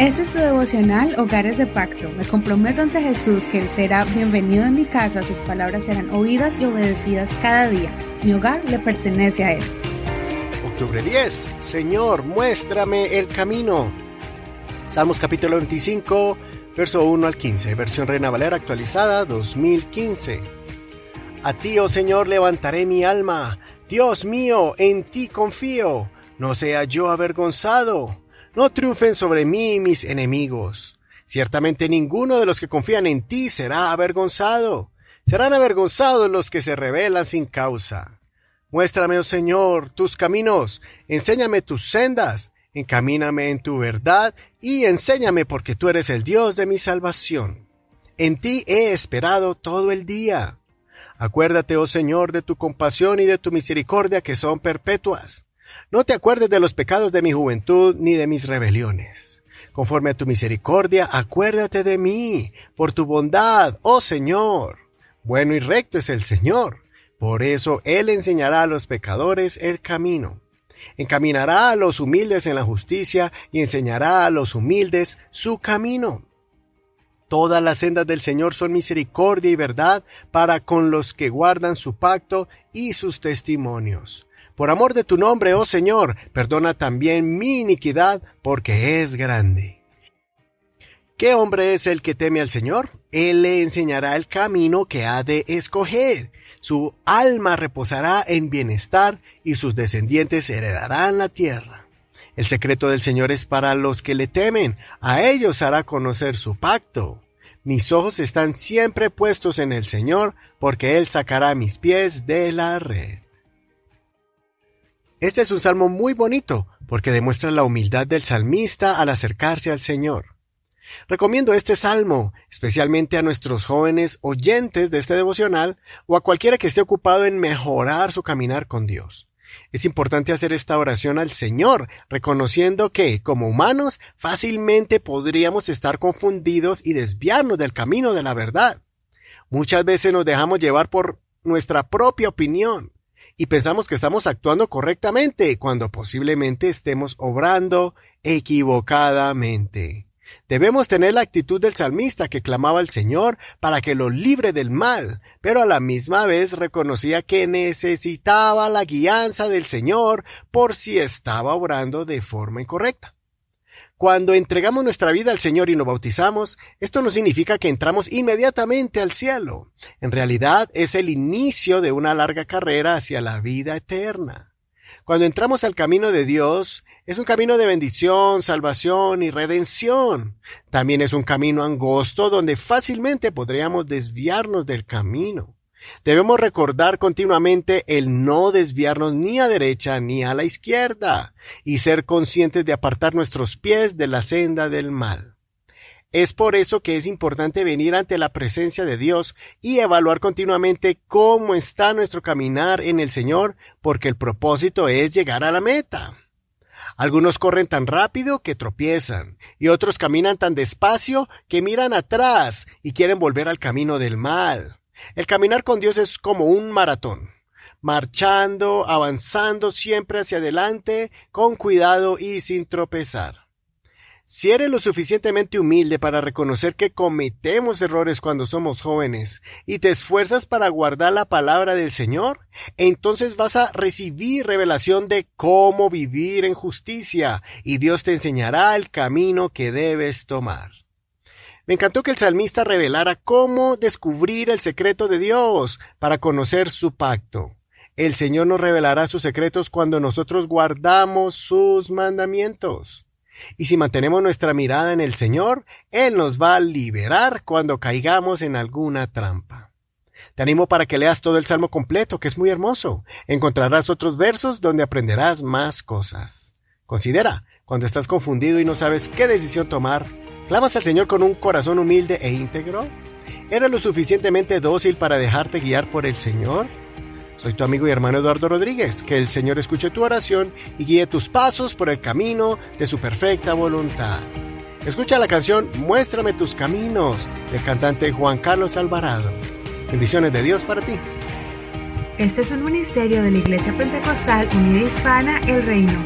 Este es tu devocional Hogares de Pacto. Me comprometo ante Jesús que Él será bienvenido en mi casa, sus palabras serán oídas y obedecidas cada día. Mi hogar le pertenece a Él. Octubre 10. Señor, muéstrame el camino. Salmos capítulo 25, verso 1 al 15, versión Reina Valera actualizada 2015. A ti, oh Señor, levantaré mi alma. Dios mío, en ti confío. No sea yo avergonzado. No triunfen sobre mí mis enemigos. Ciertamente ninguno de los que confían en ti será avergonzado. Serán avergonzados los que se rebelan sin causa. Muéstrame, oh Señor, tus caminos, enséñame tus sendas, encamíname en tu verdad y enséñame porque tú eres el Dios de mi salvación. En ti he esperado todo el día. Acuérdate, oh Señor, de tu compasión y de tu misericordia que son perpetuas. No te acuerdes de los pecados de mi juventud ni de mis rebeliones. Conforme a tu misericordia, acuérdate de mí, por tu bondad, oh Señor. Bueno y recto es el Señor. Por eso Él enseñará a los pecadores el camino. Encaminará a los humildes en la justicia y enseñará a los humildes su camino. Todas las sendas del Señor son misericordia y verdad para con los que guardan su pacto y sus testimonios. Por amor de tu nombre, oh Señor, perdona también mi iniquidad, porque es grande. ¿Qué hombre es el que teme al Señor? Él le enseñará el camino que ha de escoger. Su alma reposará en bienestar y sus descendientes heredarán la tierra. El secreto del Señor es para los que le temen, a ellos hará conocer su pacto. Mis ojos están siempre puestos en el Señor, porque Él sacará mis pies de la red. Este es un salmo muy bonito porque demuestra la humildad del salmista al acercarse al Señor. Recomiendo este salmo, especialmente a nuestros jóvenes oyentes de este devocional o a cualquiera que esté ocupado en mejorar su caminar con Dios. Es importante hacer esta oración al Señor, reconociendo que, como humanos, fácilmente podríamos estar confundidos y desviarnos del camino de la verdad. Muchas veces nos dejamos llevar por nuestra propia opinión y pensamos que estamos actuando correctamente cuando posiblemente estemos obrando equivocadamente. Debemos tener la actitud del salmista que clamaba al Señor para que lo libre del mal, pero a la misma vez reconocía que necesitaba la guianza del Señor por si estaba obrando de forma incorrecta. Cuando entregamos nuestra vida al Señor y nos bautizamos, esto no significa que entramos inmediatamente al cielo. En realidad es el inicio de una larga carrera hacia la vida eterna. Cuando entramos al camino de Dios, es un camino de bendición, salvación y redención. También es un camino angosto donde fácilmente podríamos desviarnos del camino. Debemos recordar continuamente el no desviarnos ni a derecha ni a la izquierda y ser conscientes de apartar nuestros pies de la senda del mal. Es por eso que es importante venir ante la presencia de Dios y evaluar continuamente cómo está nuestro caminar en el Señor, porque el propósito es llegar a la meta. Algunos corren tan rápido que tropiezan, y otros caminan tan despacio que miran atrás y quieren volver al camino del mal. El caminar con Dios es como un maratón, marchando, avanzando siempre hacia adelante, con cuidado y sin tropezar. Si eres lo suficientemente humilde para reconocer que cometemos errores cuando somos jóvenes y te esfuerzas para guardar la palabra del Señor, entonces vas a recibir revelación de cómo vivir en justicia y Dios te enseñará el camino que debes tomar. Me encantó que el salmista revelara cómo descubrir el secreto de Dios para conocer su pacto. El Señor nos revelará sus secretos cuando nosotros guardamos sus mandamientos. Y si mantenemos nuestra mirada en el Señor, Él nos va a liberar cuando caigamos en alguna trampa. Te animo para que leas todo el Salmo completo, que es muy hermoso. Encontrarás otros versos donde aprenderás más cosas. Considera, cuando estás confundido y no sabes qué decisión tomar, ¿Clamas al Señor con un corazón humilde e íntegro? ¿Eres lo suficientemente dócil para dejarte guiar por el Señor? Soy tu amigo y hermano Eduardo Rodríguez. Que el Señor escuche tu oración y guíe tus pasos por el camino de su perfecta voluntad. Escucha la canción Muéstrame tus caminos del cantante Juan Carlos Alvarado. Bendiciones de Dios para ti. Este es un ministerio de la Iglesia Pentecostal Unida Hispana El Reino.